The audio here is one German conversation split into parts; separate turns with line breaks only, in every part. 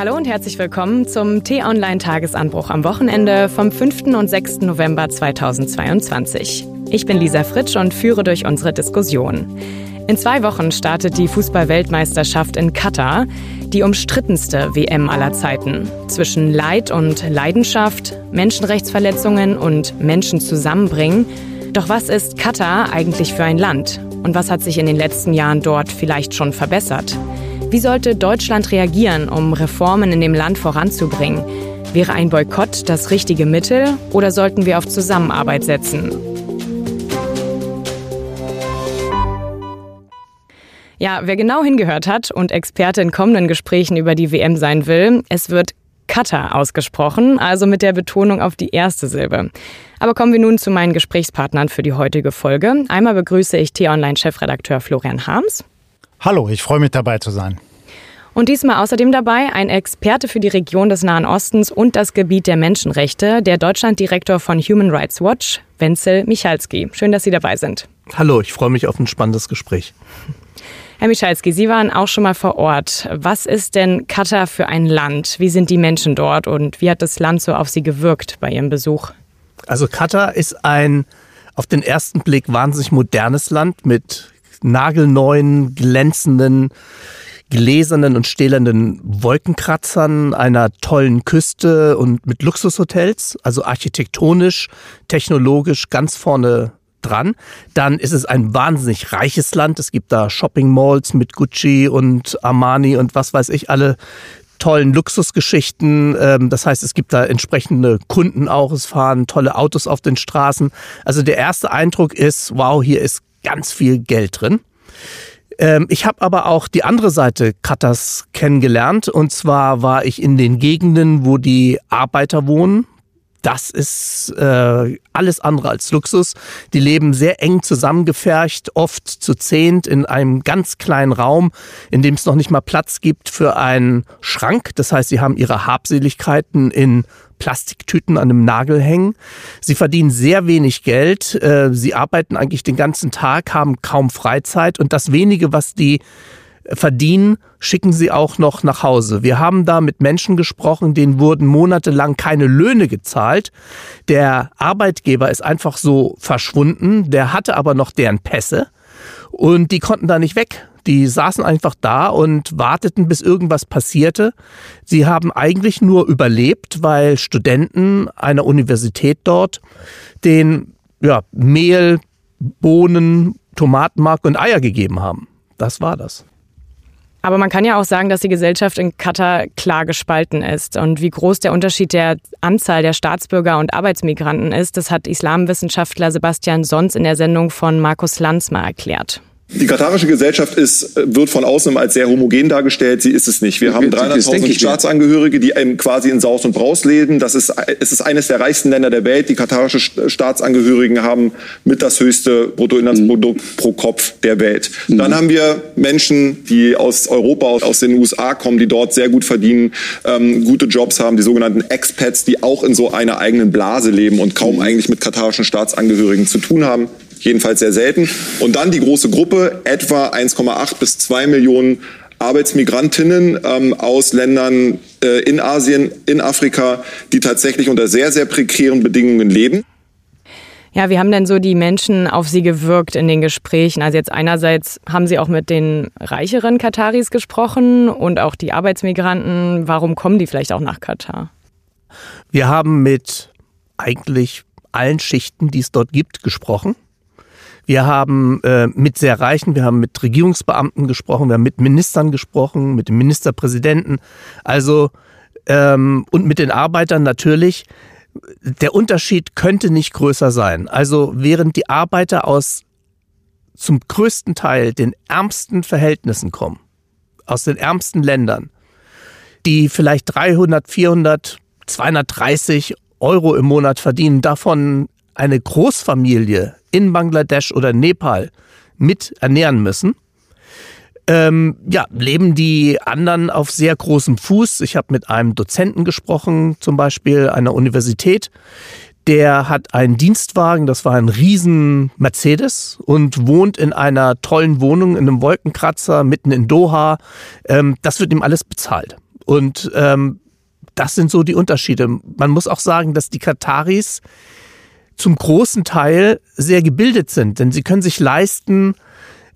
Hallo und herzlich willkommen zum T-Online-Tagesanbruch am Wochenende vom 5. und 6. November 2022. Ich bin Lisa Fritsch und führe durch unsere Diskussion. In zwei Wochen startet die Fußball-Weltmeisterschaft in Katar, die umstrittenste WM aller Zeiten. Zwischen Leid und Leidenschaft, Menschenrechtsverletzungen und Menschen zusammenbringen. Doch was ist Katar eigentlich für ein Land? Und was hat sich in den letzten Jahren dort vielleicht schon verbessert? Wie sollte Deutschland reagieren, um Reformen in dem Land voranzubringen? Wäre ein Boykott das richtige Mittel oder sollten wir auf Zusammenarbeit setzen? Ja, wer genau hingehört hat und Experte in kommenden Gesprächen über die WM sein will, es wird Katar ausgesprochen, also mit der Betonung auf die erste Silbe. Aber kommen wir nun zu meinen Gesprächspartnern für die heutige Folge. Einmal begrüße ich T-Online-Chefredakteur Florian Harms.
Hallo, ich freue mich dabei zu sein.
Und diesmal außerdem dabei ein Experte für die Region des Nahen Ostens und das Gebiet der Menschenrechte, der Deutschlanddirektor von Human Rights Watch, Wenzel Michalski. Schön, dass Sie dabei sind.
Hallo, ich freue mich auf ein spannendes Gespräch.
Herr Michalski, Sie waren auch schon mal vor Ort. Was ist denn Katar für ein Land? Wie sind die Menschen dort und wie hat das Land so auf Sie gewirkt bei Ihrem Besuch?
Also Katar ist ein auf den ersten Blick wahnsinnig modernes Land mit nagelneuen, glänzenden, gläsernen und stählernen Wolkenkratzern, einer tollen Küste und mit Luxushotels, also architektonisch, technologisch ganz vorne dran. Dann ist es ein wahnsinnig reiches Land. Es gibt da Shopping Malls mit Gucci und Armani und was weiß ich alle tollen Luxusgeschichten. Ähm, das heißt, es gibt da entsprechende Kunden auch. Es fahren tolle Autos auf den Straßen. Also der erste Eindruck ist, wow, hier ist ganz viel Geld drin. Ähm, ich habe aber auch die andere Seite Katars kennengelernt. Und zwar war ich in den Gegenden, wo die Arbeiter wohnen, das ist äh, alles andere als Luxus. Die leben sehr eng zusammengefercht, oft zu zehnt in einem ganz kleinen Raum, in dem es noch nicht mal Platz gibt für einen Schrank. Das heißt, sie haben ihre Habseligkeiten in Plastiktüten an einem Nagel hängen. Sie verdienen sehr wenig Geld. Äh, sie arbeiten eigentlich den ganzen Tag, haben kaum Freizeit und das wenige, was die verdienen, schicken sie auch noch nach Hause. Wir haben da mit Menschen gesprochen, denen wurden monatelang keine Löhne gezahlt. Der Arbeitgeber ist einfach so verschwunden, der hatte aber noch deren Pässe und die konnten da nicht weg. Die saßen einfach da und warteten, bis irgendwas passierte. Sie haben eigentlich nur überlebt, weil Studenten einer Universität dort den ja, Mehl, Bohnen, Tomatenmark und Eier gegeben haben. Das war das.
Aber man kann ja auch sagen, dass die Gesellschaft in Katar klar gespalten ist. Und wie groß der Unterschied der Anzahl der Staatsbürger und Arbeitsmigranten ist, das hat Islamwissenschaftler Sebastian Sons in der Sendung von Markus Lanz mal erklärt.
Die katarische Gesellschaft ist, wird von außen als sehr homogen dargestellt. Sie ist es nicht. Wir haben 300.000 Staatsangehörige, die quasi in Saus und Braus leben. Das ist, es ist eines der reichsten Länder der Welt. Die katarische Staatsangehörigen haben mit das höchste Bruttoinlandsprodukt mhm. pro Kopf der Welt. Mhm. Dann haben wir Menschen, die aus Europa, aus den USA kommen, die dort sehr gut verdienen, ähm, gute Jobs haben, die sogenannten Expats, die auch in so einer eigenen Blase leben und kaum mhm. eigentlich mit katarischen Staatsangehörigen zu tun haben jedenfalls sehr selten. Und dann die große Gruppe, etwa 1,8 bis 2 Millionen Arbeitsmigrantinnen ähm, aus Ländern äh, in Asien, in Afrika, die tatsächlich unter sehr, sehr prekären Bedingungen leben.
Ja, wie haben denn so die Menschen auf Sie gewirkt in den Gesprächen? Also jetzt einerseits haben Sie auch mit den reicheren Kataris gesprochen und auch die Arbeitsmigranten. Warum kommen die vielleicht auch nach Katar?
Wir haben mit eigentlich allen Schichten, die es dort gibt, gesprochen. Wir haben äh, mit sehr Reichen, wir haben mit Regierungsbeamten gesprochen, wir haben mit Ministern gesprochen, mit dem Ministerpräsidenten, also ähm, und mit den Arbeitern natürlich. Der Unterschied könnte nicht größer sein. Also während die Arbeiter aus zum größten Teil den ärmsten Verhältnissen kommen, aus den ärmsten Ländern, die vielleicht 300, 400, 230 Euro im Monat verdienen, davon eine Großfamilie in Bangladesch oder Nepal mit ernähren müssen, ähm, ja, leben die anderen auf sehr großem Fuß. Ich habe mit einem Dozenten gesprochen, zum Beispiel einer Universität. Der hat einen Dienstwagen, das war ein riesen Mercedes und wohnt in einer tollen Wohnung in einem Wolkenkratzer mitten in Doha. Ähm, das wird ihm alles bezahlt. Und ähm, das sind so die Unterschiede. Man muss auch sagen, dass die Kataris zum großen Teil sehr gebildet sind, denn sie können sich leisten,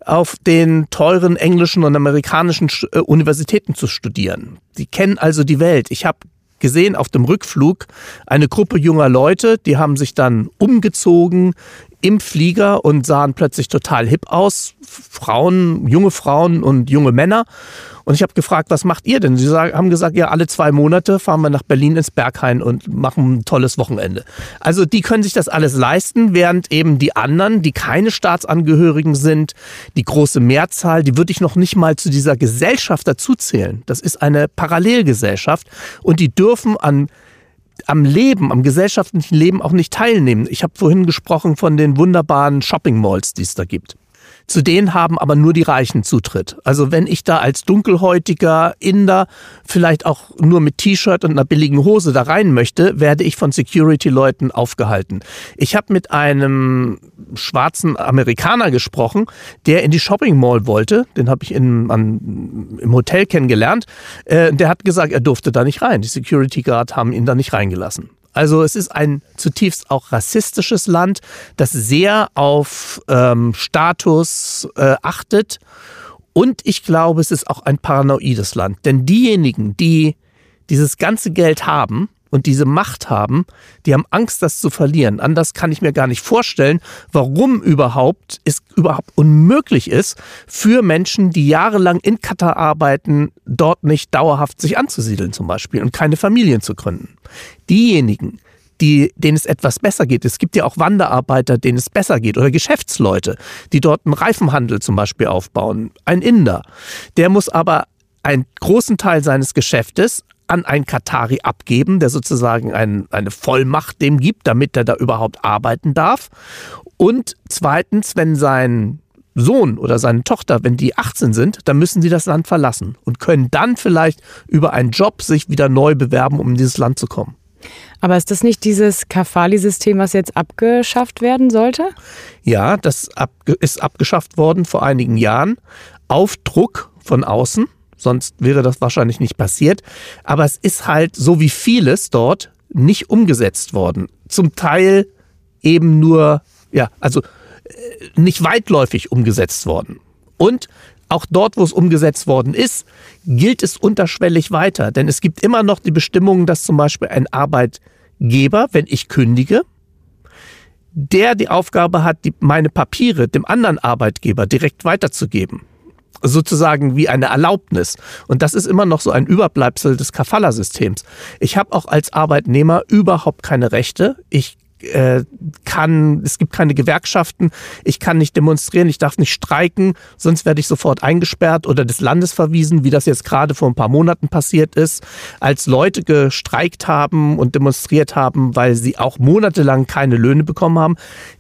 auf den teuren englischen und amerikanischen äh, Universitäten zu studieren. Sie kennen also die Welt. Ich habe gesehen auf dem Rückflug eine Gruppe junger Leute, die haben sich dann umgezogen im Flieger und sahen plötzlich total hip aus. Frauen, junge Frauen und junge Männer. Und ich habe gefragt, was macht ihr denn? Sie haben gesagt, ja, alle zwei Monate fahren wir nach Berlin ins Berghain und machen ein tolles Wochenende. Also die können sich das alles leisten, während eben die anderen, die keine Staatsangehörigen sind, die große Mehrzahl, die würde ich noch nicht mal zu dieser Gesellschaft dazuzählen. Das ist eine Parallelgesellschaft und die dürfen an am Leben, am gesellschaftlichen Leben auch nicht teilnehmen. Ich habe vorhin gesprochen von den wunderbaren Shopping Malls, die es da gibt. Zu denen haben aber nur die Reichen Zutritt. Also wenn ich da als dunkelhäutiger Inder vielleicht auch nur mit T-Shirt und einer billigen Hose da rein möchte, werde ich von Security-Leuten aufgehalten. Ich habe mit einem schwarzen Amerikaner gesprochen, der in die Shopping Mall wollte. Den habe ich in, an, im Hotel kennengelernt. Äh, der hat gesagt, er durfte da nicht rein. Die Security Guard haben ihn da nicht reingelassen. Also es ist ein zutiefst auch rassistisches Land, das sehr auf ähm, Status äh, achtet. Und ich glaube, es ist auch ein paranoides Land. Denn diejenigen, die dieses ganze Geld haben, und diese Macht haben, die haben Angst, das zu verlieren. Anders kann ich mir gar nicht vorstellen, warum überhaupt es überhaupt unmöglich ist, für Menschen, die jahrelang in Katar arbeiten, dort nicht dauerhaft sich anzusiedeln zum Beispiel und keine Familien zu gründen. Diejenigen, die, denen es etwas besser geht. Es gibt ja auch Wanderarbeiter, denen es besser geht oder Geschäftsleute, die dort einen Reifenhandel zum Beispiel aufbauen. Ein Inder. Der muss aber einen großen Teil seines Geschäftes an einen Katari abgeben, der sozusagen ein, eine Vollmacht dem gibt, damit er da überhaupt arbeiten darf. Und zweitens, wenn sein Sohn oder seine Tochter, wenn die 18 sind, dann müssen sie das Land verlassen und können dann vielleicht über einen Job sich wieder neu bewerben, um in dieses Land zu kommen.
Aber ist das nicht dieses Kafali-System, was jetzt abgeschafft werden sollte?
Ja, das ist abgeschafft worden vor einigen Jahren auf Druck von außen sonst wäre das wahrscheinlich nicht passiert. Aber es ist halt so wie vieles dort nicht umgesetzt worden. Zum Teil eben nur, ja, also äh, nicht weitläufig umgesetzt worden. Und auch dort, wo es umgesetzt worden ist, gilt es unterschwellig weiter. Denn es gibt immer noch die Bestimmung, dass zum Beispiel ein Arbeitgeber, wenn ich kündige, der die Aufgabe hat, die, meine Papiere dem anderen Arbeitgeber direkt weiterzugeben sozusagen wie eine Erlaubnis. Und das ist immer noch so ein Überbleibsel des Kafala-Systems. Ich habe auch als Arbeitnehmer überhaupt keine Rechte. Ich äh, kann, es gibt keine Gewerkschaften, ich kann nicht demonstrieren, ich darf nicht streiken, sonst werde ich sofort eingesperrt oder des Landes verwiesen, wie das jetzt gerade vor ein paar Monaten passiert ist, als Leute gestreikt haben und demonstriert haben, weil sie auch monatelang keine Löhne bekommen haben.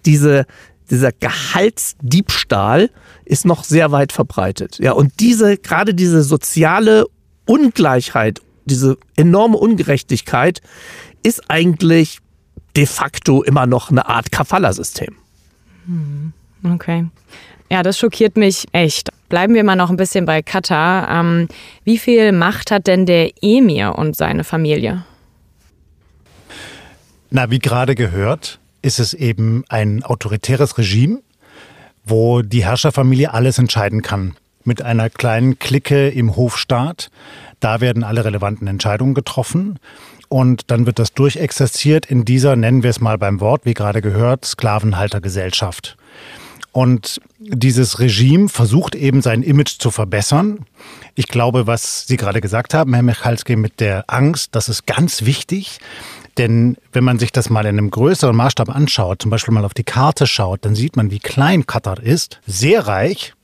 Diese, dieser Gehaltsdiebstahl ist noch sehr weit verbreitet. Ja, und diese, gerade diese soziale Ungleichheit, diese enorme Ungerechtigkeit ist eigentlich de facto immer noch eine Art Kafala-System.
Hm, okay. Ja, das schockiert mich echt. Bleiben wir mal noch ein bisschen bei Katar. Ähm, wie viel Macht hat denn der Emir und seine Familie?
Na, wie gerade gehört, ist es eben ein autoritäres Regime, wo die Herrscherfamilie alles entscheiden kann. Mit einer kleinen Clique im Hofstaat. Da werden alle relevanten Entscheidungen getroffen. Und dann wird das durchexerziert in dieser, nennen wir es mal beim Wort, wie gerade gehört, Sklavenhaltergesellschaft. Und dieses Regime versucht eben sein Image zu verbessern. Ich glaube, was Sie gerade gesagt haben, Herr Michalski, mit der Angst, das ist ganz wichtig. Denn wenn man sich das mal in einem größeren Maßstab anschaut, zum Beispiel mal auf die Karte schaut, dann sieht man, wie klein Katar ist. Sehr reich,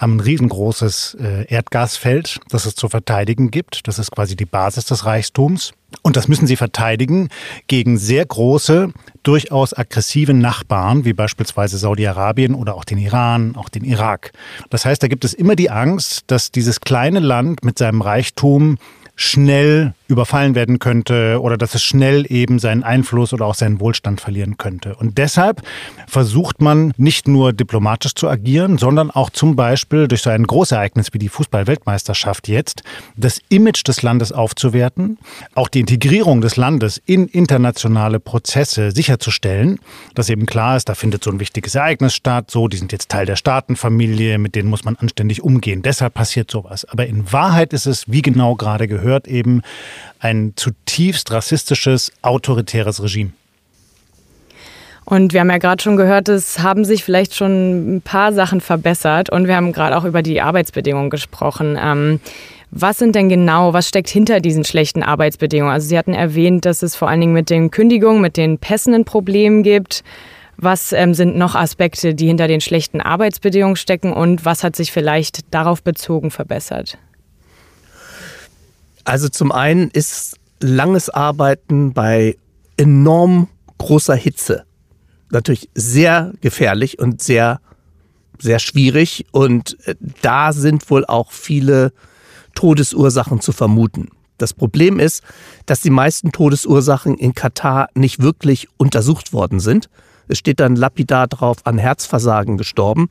haben ein riesengroßes äh, Erdgasfeld, das es zu verteidigen gibt. Das ist quasi die Basis des Reichtums. Und das müssen sie verteidigen gegen sehr große, durchaus aggressive Nachbarn, wie beispielsweise Saudi-Arabien oder auch den Iran, auch den Irak. Das heißt, da gibt es immer die Angst, dass dieses kleine Land mit seinem Reichtum schnell überfallen werden könnte oder dass es schnell eben seinen Einfluss oder auch seinen Wohlstand verlieren könnte. Und deshalb versucht man nicht nur diplomatisch zu agieren, sondern auch zum Beispiel durch so ein Großereignis wie die Fußball-Weltmeisterschaft jetzt das Image des Landes aufzuwerten, auch die Integrierung des Landes in internationale Prozesse sicherzustellen, dass eben klar ist, da findet so ein wichtiges Ereignis statt, so, die sind jetzt Teil der Staatenfamilie, mit denen muss man anständig umgehen. Deshalb passiert sowas. Aber in Wahrheit ist es, wie genau gerade gehört, eben ein zutiefst rassistisches, autoritäres Regime.
Und wir haben ja gerade schon gehört, es haben sich vielleicht schon ein paar Sachen verbessert und wir haben gerade auch über die Arbeitsbedingungen gesprochen. Ähm, was sind denn genau, was steckt hinter diesen schlechten Arbeitsbedingungen? Also Sie hatten erwähnt, dass es vor allen Dingen mit den Kündigungen, mit den Pässen ein Problem gibt. Was ähm, sind noch Aspekte, die hinter den schlechten Arbeitsbedingungen stecken und was hat sich vielleicht darauf bezogen verbessert?
Also zum einen ist langes Arbeiten bei enorm großer Hitze natürlich sehr gefährlich und sehr, sehr schwierig. Und äh, da sind wohl auch viele Todesursachen zu vermuten. Das Problem ist, dass die meisten Todesursachen in Katar nicht wirklich untersucht worden sind. Es steht dann lapidar drauf, an Herzversagen gestorben.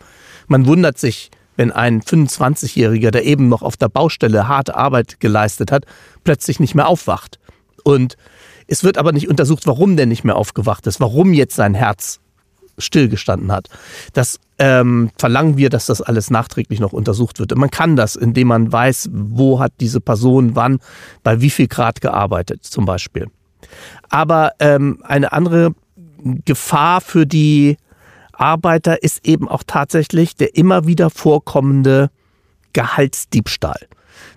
Man wundert sich, wenn ein 25-Jähriger, der eben noch auf der Baustelle harte Arbeit geleistet hat, plötzlich nicht mehr aufwacht. Und es wird aber nicht untersucht, warum der nicht mehr aufgewacht ist, warum jetzt sein Herz stillgestanden hat. Das ähm, verlangen wir, dass das alles nachträglich noch untersucht wird. Und man kann das, indem man weiß, wo hat diese Person wann, bei wie viel Grad gearbeitet zum Beispiel. Aber ähm, eine andere Gefahr für die Arbeiter ist eben auch tatsächlich der immer wieder vorkommende Gehaltsdiebstahl.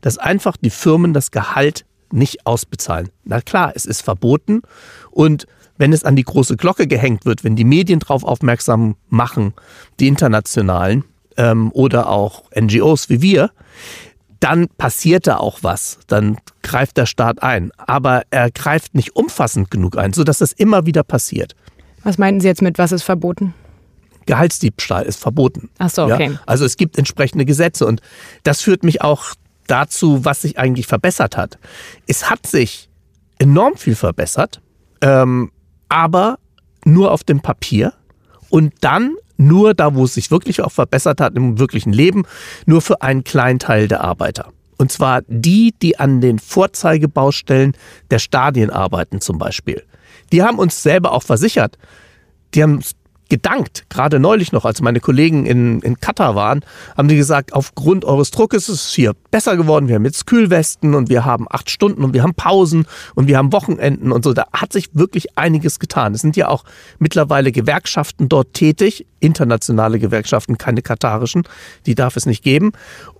Dass einfach die Firmen das Gehalt nicht ausbezahlen. Na klar, es ist verboten und wenn es an die große Glocke gehängt wird, wenn die Medien darauf aufmerksam machen, die internationalen ähm, oder auch NGOs wie wir, dann passiert da auch was. Dann greift der Staat ein. Aber er greift nicht umfassend genug ein, sodass das immer wieder passiert.
Was meinten Sie jetzt mit, was ist verboten?
Gehaltsdiebstahl ist verboten.
Ach so, okay. Ja?
Also es gibt entsprechende Gesetze und das führt mich auch dazu, was sich eigentlich verbessert hat. Es hat sich enorm viel verbessert, ähm, aber nur auf dem Papier und dann nur da, wo es sich wirklich auch verbessert hat im wirklichen Leben, nur für einen kleinen Teil der Arbeiter. Und zwar die, die an den Vorzeigebaustellen der Stadien arbeiten zum Beispiel. Die haben uns selber auch versichert. Die haben gedankt. Gerade neulich noch, als meine Kollegen in, in Katar waren, haben die gesagt, aufgrund eures Druckes ist es hier besser geworden. Wir haben jetzt Kühlwesten und wir haben acht Stunden und wir haben Pausen und wir haben Wochenenden und so. Da hat sich wirklich einiges getan. Es sind ja auch mittlerweile Gewerkschaften dort tätig, internationale Gewerkschaften, keine katarischen. Die darf es nicht geben.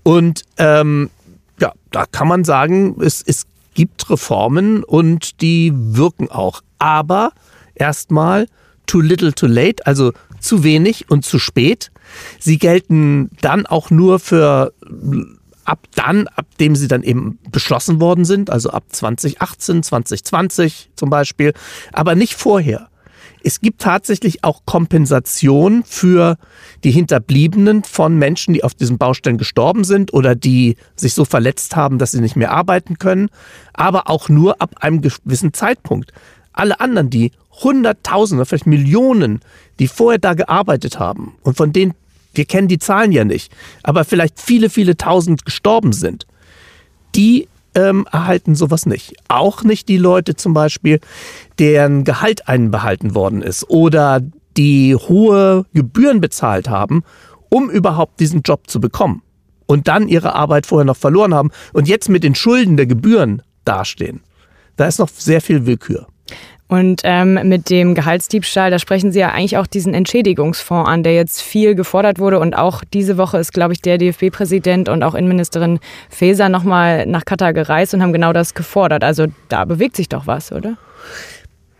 Und ähm, ja, da kann man sagen, es, es gibt Reformen und die wirken auch. Aber erstmal too little too late, also zu wenig und zu spät. Sie gelten dann auch nur für ab dann, ab dem sie dann eben beschlossen worden sind, also ab 2018, 2020 zum Beispiel, aber nicht vorher. Es gibt tatsächlich auch Kompensation für die Hinterbliebenen von Menschen, die auf diesen Baustellen gestorben sind oder die sich so verletzt haben, dass sie nicht mehr arbeiten können, aber auch nur ab einem gewissen Zeitpunkt. Alle anderen, die Hunderttausende, vielleicht Millionen, die vorher da gearbeitet haben und von denen, wir kennen die Zahlen ja nicht, aber vielleicht viele, viele Tausend gestorben sind, die ähm, erhalten sowas nicht. Auch nicht die Leute zum Beispiel, deren Gehalt einbehalten worden ist oder die hohe Gebühren bezahlt haben, um überhaupt diesen Job zu bekommen und dann ihre Arbeit vorher noch verloren haben und jetzt mit den Schulden der Gebühren dastehen. Da ist noch sehr viel Willkür.
Und ähm, mit dem Gehaltsdiebstahl, da sprechen Sie ja eigentlich auch diesen Entschädigungsfonds an, der jetzt viel gefordert wurde. Und auch diese Woche ist, glaube ich, der DFB-Präsident und auch Innenministerin Faeser nochmal nach Katar gereist und haben genau das gefordert. Also da bewegt sich doch was, oder?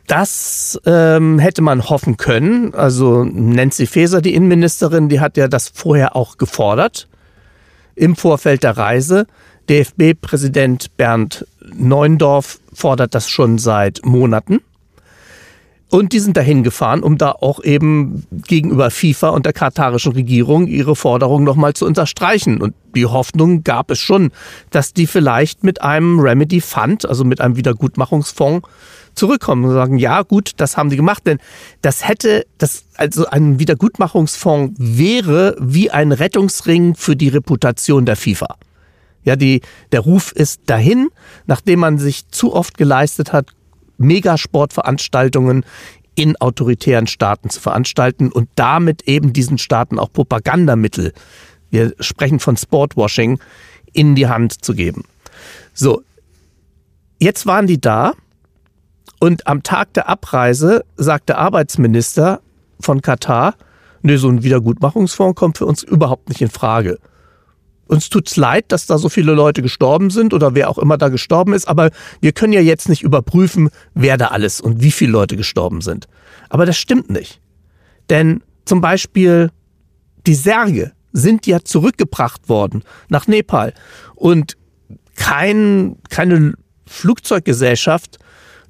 Das ähm, hätte man hoffen können. Also Nancy Faeser, die Innenministerin, die hat ja das vorher auch gefordert im Vorfeld der Reise. DFB-Präsident Bernd Neuendorf fordert das schon seit Monaten. Und die sind dahin gefahren, um da auch eben gegenüber FIFA und der katarischen Regierung ihre Forderung nochmal zu unterstreichen. Und die Hoffnung gab es schon, dass die vielleicht mit einem Remedy Fund, also mit einem Wiedergutmachungsfonds, zurückkommen und sagen, ja gut, das haben die gemacht, denn das hätte, das, also ein Wiedergutmachungsfonds wäre wie ein Rettungsring für die Reputation der FIFA. Ja, die, der Ruf ist dahin, nachdem man sich zu oft geleistet hat, Megasportveranstaltungen in autoritären Staaten zu veranstalten und damit eben diesen Staaten auch Propagandamittel, wir sprechen von Sportwashing, in die Hand zu geben. So, jetzt waren die da und am Tag der Abreise sagt der Arbeitsminister von Katar, nee, so ein Wiedergutmachungsfonds kommt für uns überhaupt nicht in Frage. Uns tut's leid, dass da so viele Leute gestorben sind oder wer auch immer da gestorben ist, aber wir können ja jetzt nicht überprüfen, wer da alles und wie viele Leute gestorben sind. Aber das stimmt nicht. Denn zum Beispiel die Särge sind ja zurückgebracht worden nach Nepal und kein, keine Flugzeuggesellschaft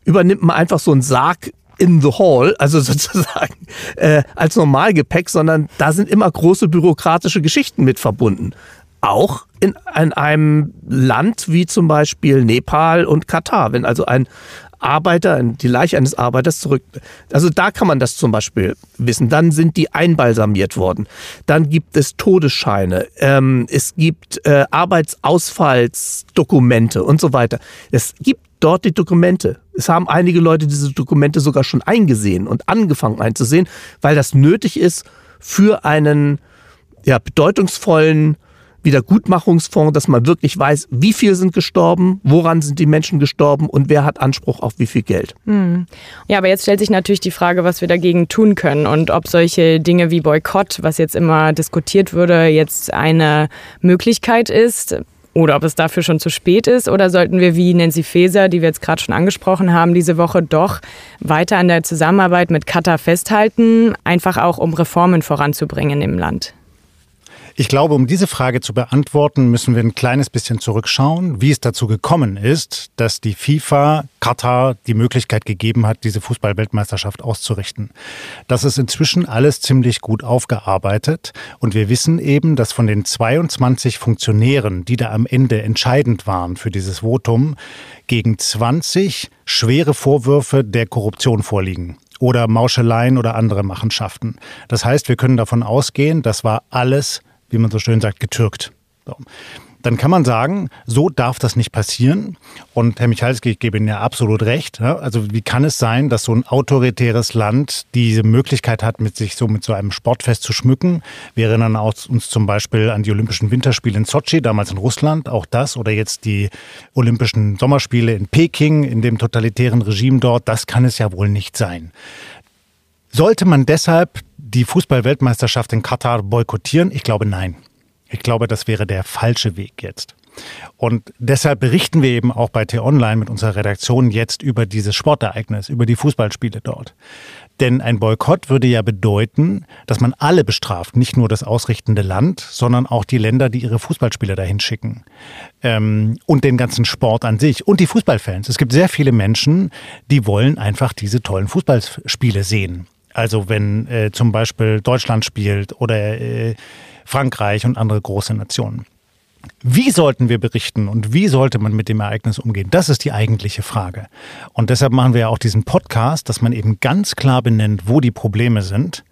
übernimmt man einfach so einen Sarg in the hall, also sozusagen äh, als Normalgepäck, sondern da sind immer große bürokratische Geschichten mit verbunden auch in, in einem Land wie zum Beispiel Nepal und Katar. Wenn also ein Arbeiter, die Leiche eines Arbeiters zurück. Also da kann man das zum Beispiel wissen. Dann sind die einbalsamiert worden. Dann gibt es Todesscheine. Ähm, es gibt äh, Arbeitsausfallsdokumente und so weiter. Es gibt dort die Dokumente. Es haben einige Leute diese Dokumente sogar schon eingesehen und angefangen einzusehen, weil das nötig ist für einen ja, bedeutungsvollen Wiedergutmachungsfonds, dass man wirklich weiß, wie viel sind gestorben, woran sind die Menschen gestorben und wer hat Anspruch auf wie viel Geld.
Hm. Ja, aber jetzt stellt sich natürlich die Frage, was wir dagegen tun können und ob solche Dinge wie Boykott, was jetzt immer diskutiert würde, jetzt eine Möglichkeit ist. Oder ob es dafür schon zu spät ist oder sollten wir wie Nancy Faeser, die wir jetzt gerade schon angesprochen haben, diese Woche doch weiter an der Zusammenarbeit mit Katar festhalten, einfach auch um Reformen voranzubringen im Land?
Ich glaube, um diese Frage zu beantworten, müssen wir ein kleines bisschen zurückschauen, wie es dazu gekommen ist, dass die FIFA Katar die Möglichkeit gegeben hat, diese Fußballweltmeisterschaft auszurichten. Das ist inzwischen alles ziemlich gut aufgearbeitet und wir wissen eben, dass von den 22 Funktionären, die da am Ende entscheidend waren für dieses Votum, gegen 20 schwere Vorwürfe der Korruption vorliegen oder Mauscheleien oder andere Machenschaften. Das heißt, wir können davon ausgehen, das war alles wie man so schön sagt, getürkt. So. Dann kann man sagen, so darf das nicht passieren. Und Herr Michalski, ich gebe Ihnen ja absolut recht. Also wie kann es sein, dass so ein autoritäres Land diese Möglichkeit hat, mit sich so mit so einem Sportfest zu schmücken? Wir erinnern uns zum Beispiel an die Olympischen Winterspiele in Sochi, damals in Russland, auch das. Oder jetzt die Olympischen Sommerspiele in Peking, in dem totalitären Regime dort. Das kann es ja wohl nicht sein. Sollte man deshalb die Fußballweltmeisterschaft in Katar boykottieren? Ich glaube nein. Ich glaube, das wäre der falsche Weg jetzt. Und deshalb berichten wir eben auch bei T-Online mit unserer Redaktion jetzt über dieses Sportereignis, über die Fußballspiele dort. Denn ein Boykott würde ja bedeuten, dass man alle bestraft, nicht nur das ausrichtende Land, sondern auch die Länder, die ihre Fußballspieler dahin schicken. Ähm, und den ganzen Sport an sich und die Fußballfans. Es gibt sehr viele Menschen, die wollen einfach diese tollen Fußballspiele sehen. Also wenn äh, zum Beispiel Deutschland spielt oder äh, Frankreich und andere große Nationen. Wie sollten wir berichten und wie sollte man mit dem Ereignis umgehen? Das ist die eigentliche Frage. Und deshalb machen wir ja auch diesen Podcast, dass man eben ganz klar benennt, wo die Probleme sind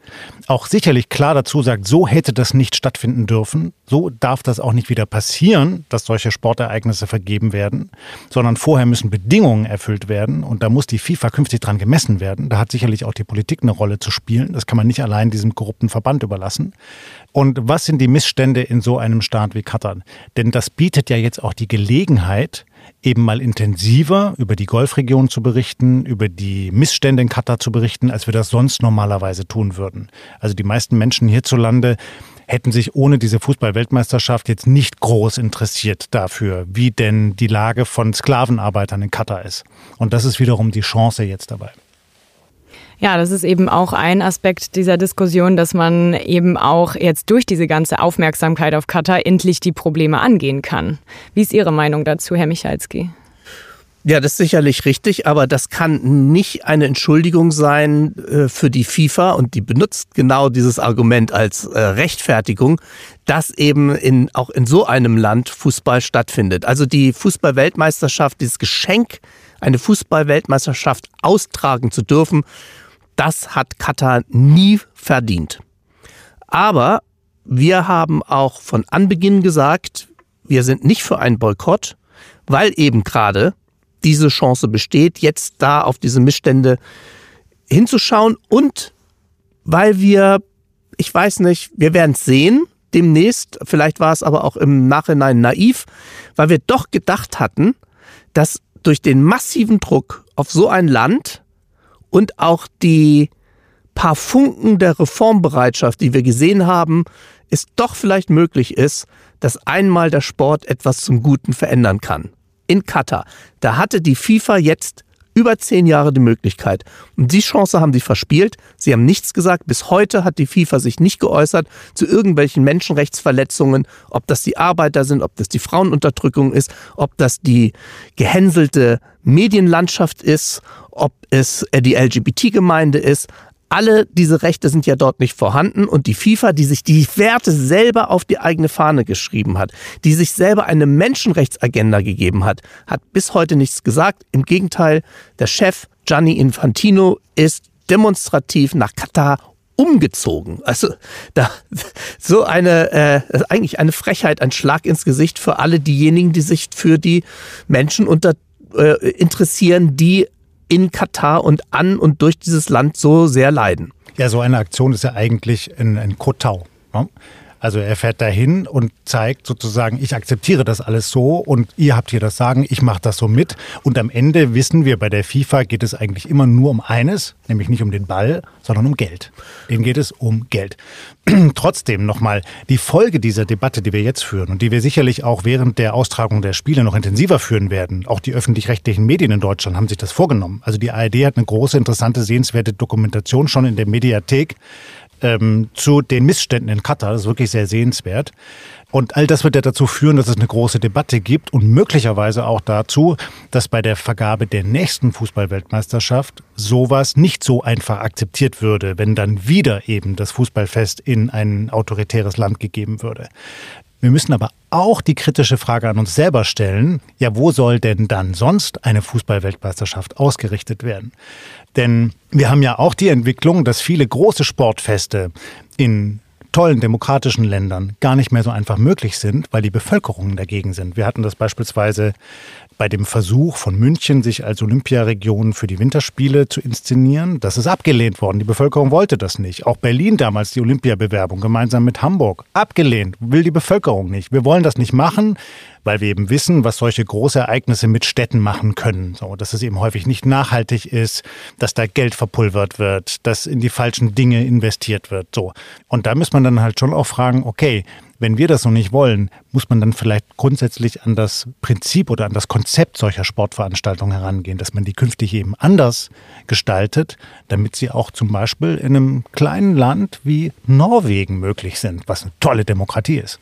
auch sicherlich klar dazu sagt, so hätte das nicht stattfinden dürfen, so darf das auch nicht wieder passieren, dass solche Sportereignisse vergeben werden, sondern vorher müssen Bedingungen erfüllt werden und da muss die FIFA künftig dran gemessen werden. Da hat sicherlich auch die Politik eine Rolle zu spielen. Das kann man nicht allein diesem korrupten Verband überlassen. Und was sind die Missstände in so einem Staat wie Katar? Denn das bietet ja jetzt auch die Gelegenheit, eben mal intensiver über die Golfregion zu berichten, über die Missstände in Katar zu berichten, als wir das sonst normalerweise tun würden. Also die meisten Menschen hierzulande hätten sich ohne diese Fußball-Weltmeisterschaft jetzt nicht groß interessiert dafür, wie denn die Lage von Sklavenarbeitern in Katar ist. Und das ist wiederum die Chance jetzt dabei.
Ja, das ist eben auch ein Aspekt dieser Diskussion, dass man eben auch jetzt durch diese ganze Aufmerksamkeit auf Katar endlich die Probleme angehen kann. Wie ist Ihre Meinung dazu, Herr Michalski?
Ja, das ist sicherlich richtig, aber das kann nicht eine Entschuldigung sein äh, für die FIFA und die benutzt genau dieses Argument als äh, Rechtfertigung, dass eben in, auch in so einem Land Fußball stattfindet. Also die Fußballweltmeisterschaft, dieses Geschenk, eine Fußballweltmeisterschaft austragen zu dürfen, das hat Katar nie verdient. Aber wir haben auch von Anbeginn gesagt, wir sind nicht für einen Boykott, weil eben gerade diese Chance besteht, jetzt da auf diese Missstände hinzuschauen und weil wir, ich weiß nicht, wir werden es sehen demnächst, vielleicht war es aber auch im Nachhinein naiv, weil wir doch gedacht hatten, dass durch den massiven Druck auf so ein Land und auch die paar Funken der Reformbereitschaft, die wir gesehen haben, es doch vielleicht möglich ist, dass einmal der Sport etwas zum Guten verändern kann in Katar. Da hatte die FIFA jetzt über zehn Jahre die Möglichkeit. Und die Chance haben sie verspielt. Sie haben nichts gesagt. Bis heute hat die FIFA sich nicht geäußert zu irgendwelchen Menschenrechtsverletzungen, ob das die Arbeiter sind, ob das die Frauenunterdrückung ist, ob das die gehänselte Medienlandschaft ist, ob es die LGBT-Gemeinde ist alle diese Rechte sind ja dort nicht vorhanden und die FIFA, die sich die Werte selber auf die eigene Fahne geschrieben hat, die sich selber eine Menschenrechtsagenda gegeben hat, hat bis heute nichts gesagt. Im Gegenteil, der Chef Gianni Infantino ist demonstrativ nach Katar umgezogen. Also da so eine äh, eigentlich eine Frechheit, ein Schlag ins Gesicht für alle diejenigen, die sich für die Menschen unter äh, interessieren, die in Katar und an und durch dieses Land so sehr leiden.
Ja, so eine Aktion ist ja eigentlich ein, ein Kotau. Ne? Also er fährt dahin und zeigt sozusagen, ich akzeptiere das alles so und ihr habt hier das Sagen, ich mache das so mit. Und am Ende wissen wir, bei der FIFA geht es eigentlich immer nur um eines, nämlich nicht um den Ball, sondern um Geld. Denen geht es um Geld. Trotzdem nochmal die Folge dieser Debatte, die wir jetzt führen und die wir sicherlich auch während der Austragung der Spiele noch intensiver führen werden. Auch die öffentlich-rechtlichen Medien in Deutschland haben sich das vorgenommen. Also die ARD hat eine große, interessante, sehenswerte Dokumentation schon in der Mediathek ähm, zu den Missständen in Katar. Das ist wirklich sehr sehenswert. Und all das wird ja dazu führen, dass es eine große Debatte gibt und möglicherweise auch dazu, dass bei der Vergabe der nächsten Fußballweltmeisterschaft sowas nicht so einfach akzeptiert würde, wenn dann wieder eben das Fußballfest in ein autoritäres Land gegeben würde. Wir müssen aber auch die kritische Frage an uns selber stellen, ja, wo soll denn dann sonst eine Fußballweltmeisterschaft ausgerichtet werden? Denn wir haben ja auch die Entwicklung, dass viele große Sportfeste in tollen demokratischen Ländern gar nicht mehr so einfach möglich sind, weil die Bevölkerungen dagegen sind. Wir hatten das beispielsweise bei dem Versuch von München, sich als Olympiaregion für die Winterspiele zu inszenieren. Das ist abgelehnt worden. Die Bevölkerung wollte das nicht. Auch Berlin damals die Olympiabewerbung gemeinsam mit Hamburg. Abgelehnt. Will die Bevölkerung nicht. Wir wollen das nicht machen weil wir eben wissen, was solche Großereignisse mit Städten machen können. So, dass es eben häufig nicht nachhaltig ist, dass da Geld verpulvert wird, dass in die falschen Dinge investiert wird. So. Und da muss man dann halt schon auch fragen, okay, wenn wir das so nicht wollen, muss man dann vielleicht grundsätzlich an das Prinzip oder an das Konzept solcher Sportveranstaltungen herangehen, dass man die künftig eben anders gestaltet, damit sie auch zum Beispiel in einem kleinen Land wie Norwegen möglich sind, was eine tolle Demokratie ist.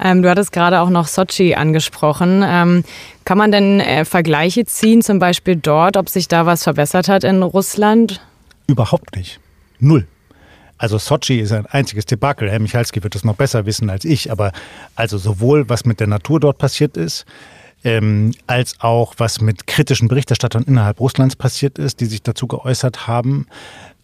Ähm, du hattest gerade auch noch Sochi angesprochen. Ähm, kann man denn äh, Vergleiche ziehen, zum Beispiel dort, ob sich da was verbessert hat in Russland?
Überhaupt nicht. Null. Also Sochi ist ein einziges Debakel. Herr Michalski wird das noch besser wissen als ich. Aber also sowohl was mit der Natur dort passiert ist, ähm, als auch was mit kritischen Berichterstattern innerhalb Russlands passiert ist, die sich dazu geäußert haben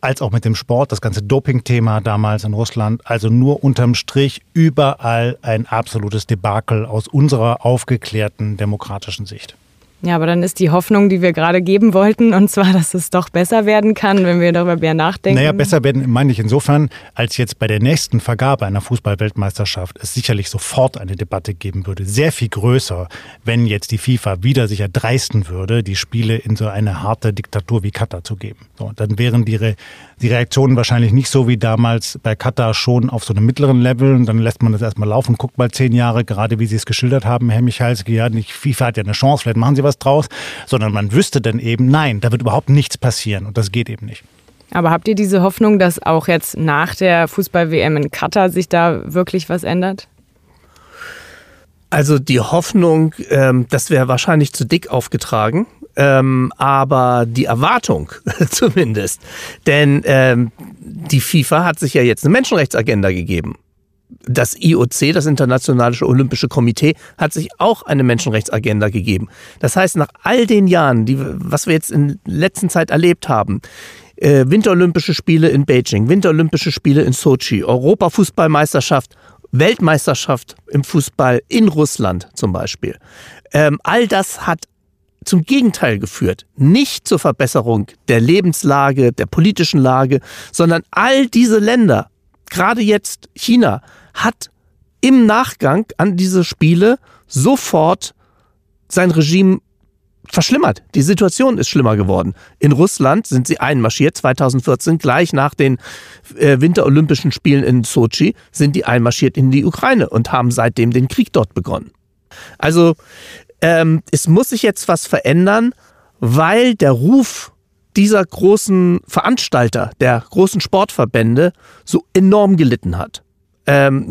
als auch mit dem Sport, das ganze Doping-Thema damals in Russland. Also nur unterm Strich überall ein absolutes Debakel aus unserer aufgeklärten demokratischen Sicht.
Ja, aber dann ist die Hoffnung, die wir gerade geben wollten, und zwar, dass es doch besser werden kann, wenn wir darüber mehr nachdenken.
Naja, besser werden meine ich insofern, als jetzt bei der nächsten Vergabe einer Fußballweltmeisterschaft es sicherlich sofort eine Debatte geben würde. Sehr viel größer, wenn jetzt die FIFA wieder sich erdreisten würde, die Spiele in so eine harte Diktatur wie Katar zu geben. So, dann wären die, Re die Reaktionen wahrscheinlich nicht so wie damals bei Katar schon auf so einem mittleren Level und dann lässt man das erstmal laufen, guckt mal zehn Jahre, gerade wie Sie es geschildert haben, Herr Michalski, ja, nicht, FIFA hat ja eine Chance, vielleicht machen Sie was was draus, sondern man wüsste dann eben, nein, da wird überhaupt nichts passieren und das geht eben nicht.
Aber habt ihr diese Hoffnung, dass auch jetzt nach der Fußball-WM in Katar sich da wirklich was ändert?
Also die Hoffnung, ähm, das wäre wahrscheinlich zu dick aufgetragen, ähm, aber die Erwartung zumindest. Denn ähm, die FIFA hat sich ja jetzt eine Menschenrechtsagenda gegeben. Das IOC, das Internationale Olympische Komitee, hat sich auch eine Menschenrechtsagenda gegeben. Das heißt, nach all den Jahren, die, was wir jetzt in letzter Zeit erlebt haben, äh, Winterolympische Spiele in Beijing, Winterolympische Spiele in Sochi, Europafußballmeisterschaft, Weltmeisterschaft im Fußball in Russland zum Beispiel. Ähm, all das hat zum Gegenteil geführt. Nicht zur Verbesserung der Lebenslage, der politischen Lage, sondern all diese Länder, gerade jetzt China, hat im Nachgang an diese Spiele sofort sein Regime verschlimmert. Die Situation ist schlimmer geworden. In Russland sind sie einmarschiert, 2014, gleich nach den äh, Winterolympischen Spielen in Sochi, sind die einmarschiert in die Ukraine und haben seitdem den Krieg dort begonnen. Also ähm, es muss sich jetzt was verändern, weil der Ruf dieser großen Veranstalter, der großen Sportverbände, so enorm gelitten hat. Ähm,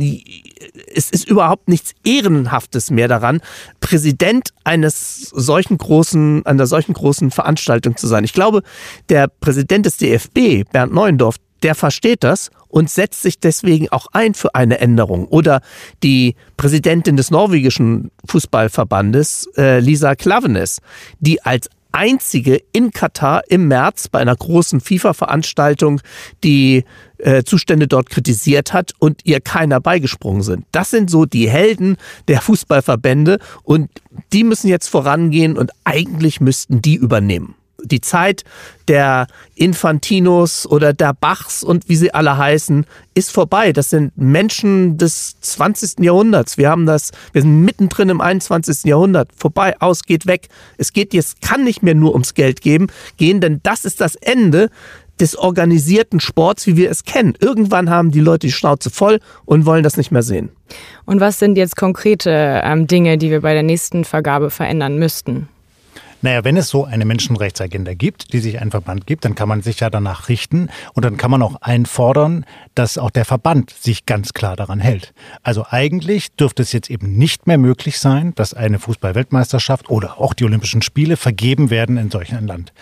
es ist überhaupt nichts Ehrenhaftes mehr daran, Präsident eines solchen großen, einer solchen großen Veranstaltung zu sein. Ich glaube, der Präsident des DFB, Bernd Neuendorf, der versteht das und setzt sich deswegen auch ein für eine Änderung. Oder die Präsidentin des norwegischen Fußballverbandes, äh, Lisa Klavenes, die als einzige in Katar im März bei einer großen FIFA-Veranstaltung die äh, Zustände dort kritisiert hat und ihr keiner beigesprungen sind. Das sind so die Helden der Fußballverbände und die müssen jetzt vorangehen und eigentlich müssten die übernehmen die Zeit der Infantinos oder der Bachs und wie sie alle heißen, ist vorbei. Das sind Menschen des 20. Jahrhunderts. Wir haben das, wir sind mittendrin im 21. Jahrhundert. Vorbei, aus, geht weg. Es geht jetzt, kann nicht mehr nur ums Geld geben, gehen, denn das ist das Ende des organisierten Sports, wie wir es kennen. Irgendwann haben die Leute die Schnauze voll und wollen das nicht mehr sehen.
Und was sind jetzt konkrete ähm, Dinge, die wir bei der nächsten Vergabe verändern müssten?
Naja, wenn es so eine Menschenrechtsagenda gibt, die sich ein Verband gibt, dann kann man sich ja danach richten und dann kann man auch einfordern, dass auch der Verband sich ganz klar daran hält. Also eigentlich dürfte es jetzt eben nicht mehr möglich sein, dass eine Fußball-Weltmeisterschaft oder auch die Olympischen Spiele vergeben werden in solch ein Land.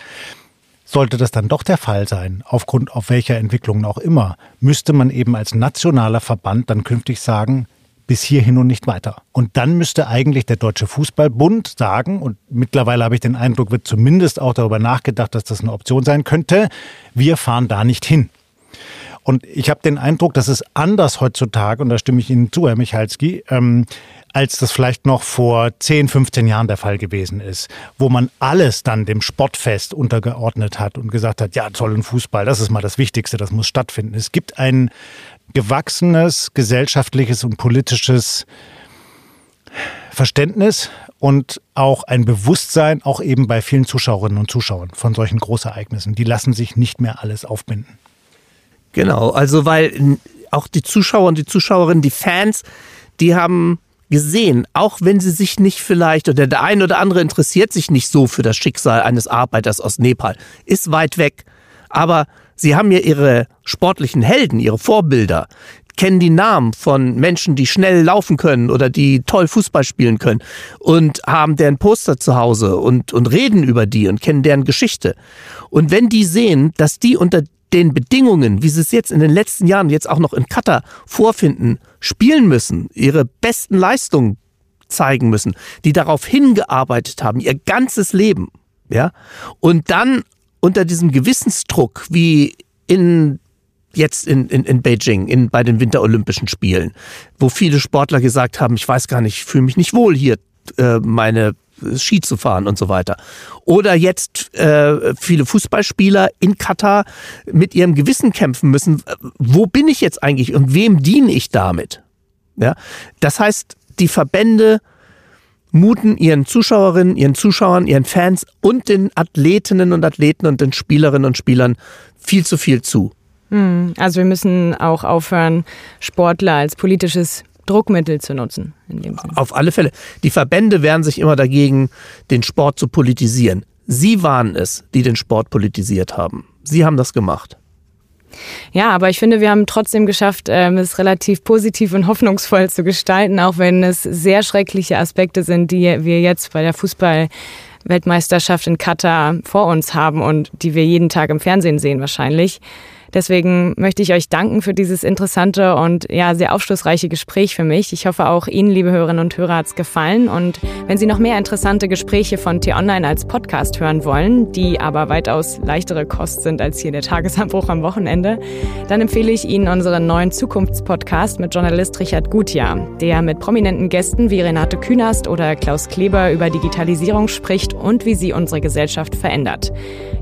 Sollte das dann doch der Fall sein, aufgrund auf welcher Entwicklung auch immer, müsste man eben als nationaler Verband dann künftig sagen, bis hierhin und nicht weiter. Und dann müsste eigentlich der Deutsche Fußballbund sagen, und mittlerweile habe ich den Eindruck, wird zumindest auch darüber nachgedacht, dass das eine Option sein könnte, wir fahren da nicht hin. Und ich habe den Eindruck, dass es anders heutzutage, und da stimme ich Ihnen zu, Herr Michalski, ähm, als das vielleicht noch vor 10, 15 Jahren der Fall gewesen ist, wo man alles dann dem Sportfest untergeordnet hat und gesagt hat, ja, tollen Fußball, das ist mal das Wichtigste, das muss stattfinden. Es gibt ein gewachsenes gesellschaftliches und politisches Verständnis und auch ein Bewusstsein, auch eben bei vielen Zuschauerinnen und Zuschauern von solchen Großereignissen. Die lassen sich nicht mehr alles aufbinden.
Genau, also weil auch die Zuschauer und die Zuschauerinnen, die Fans, die haben gesehen, auch wenn sie sich nicht vielleicht oder der ein oder andere interessiert sich nicht so für das Schicksal eines Arbeiters aus Nepal, ist weit weg, aber Sie haben ja Ihre sportlichen Helden, Ihre Vorbilder, kennen die Namen von Menschen, die schnell laufen können oder die toll Fußball spielen können und haben deren Poster zu Hause und, und reden über die und kennen deren Geschichte. Und wenn die sehen, dass die unter den Bedingungen, wie sie es jetzt in den letzten Jahren, jetzt auch noch in Katar vorfinden, spielen müssen, ihre besten Leistungen zeigen müssen, die darauf hingearbeitet haben, ihr ganzes Leben, ja, und dann unter diesem Gewissensdruck wie in jetzt in, in, in Beijing, in, bei den Winterolympischen Spielen, wo viele Sportler gesagt haben, ich weiß gar nicht, ich fühle mich nicht wohl hier, äh, meine Ski zu fahren und so weiter. Oder jetzt äh, viele Fußballspieler in Katar mit ihrem Gewissen kämpfen müssen. Wo bin ich jetzt eigentlich und wem diene ich damit? Ja, das heißt, die Verbände muten ihren Zuschauerinnen, ihren Zuschauern, ihren Fans und den Athletinnen und Athleten und den Spielerinnen und Spielern viel zu viel zu.
Hm, also wir müssen auch aufhören, Sportler als politisches Druckmittel zu nutzen.
Auf alle Fälle. Die Verbände wehren sich immer dagegen, den Sport zu politisieren. Sie waren es, die den Sport politisiert haben. Sie haben das gemacht.
Ja, aber ich finde, wir haben trotzdem geschafft, ähm, es relativ positiv und hoffnungsvoll zu gestalten, auch wenn es sehr schreckliche Aspekte sind, die wir jetzt bei der Fußball-Weltmeisterschaft in Katar vor uns haben und die wir jeden Tag im Fernsehen sehen wahrscheinlich. Deswegen möchte ich euch danken für dieses interessante und ja sehr aufschlussreiche Gespräch für mich. Ich hoffe auch Ihnen, liebe Hörerinnen und Hörer, hat es gefallen. Und wenn Sie noch mehr interessante Gespräche von T-Online als Podcast hören wollen, die aber weitaus leichtere Kost sind als hier der Tagesanbruch am Wochenende, dann empfehle ich Ihnen unseren neuen Zukunftspodcast mit Journalist Richard Gutjahr, der mit prominenten Gästen wie Renate Künast oder Klaus Kleber über Digitalisierung spricht und wie sie unsere Gesellschaft verändert.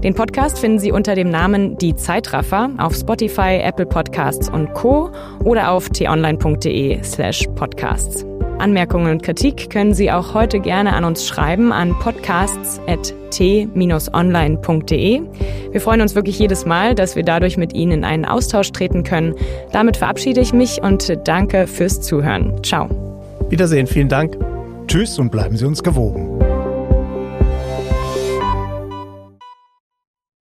Den Podcast finden Sie unter dem Namen Die Zeitraffer auf Spotify, Apple Podcasts und Co. oder auf t-online.de slash podcasts. Anmerkungen und Kritik können Sie auch heute gerne an uns schreiben an podcasts.t-online.de. Wir freuen uns wirklich jedes Mal, dass wir dadurch mit Ihnen in einen Austausch treten können. Damit verabschiede ich mich und danke fürs Zuhören. Ciao.
Wiedersehen, vielen Dank.
Tschüss und bleiben Sie uns gewogen.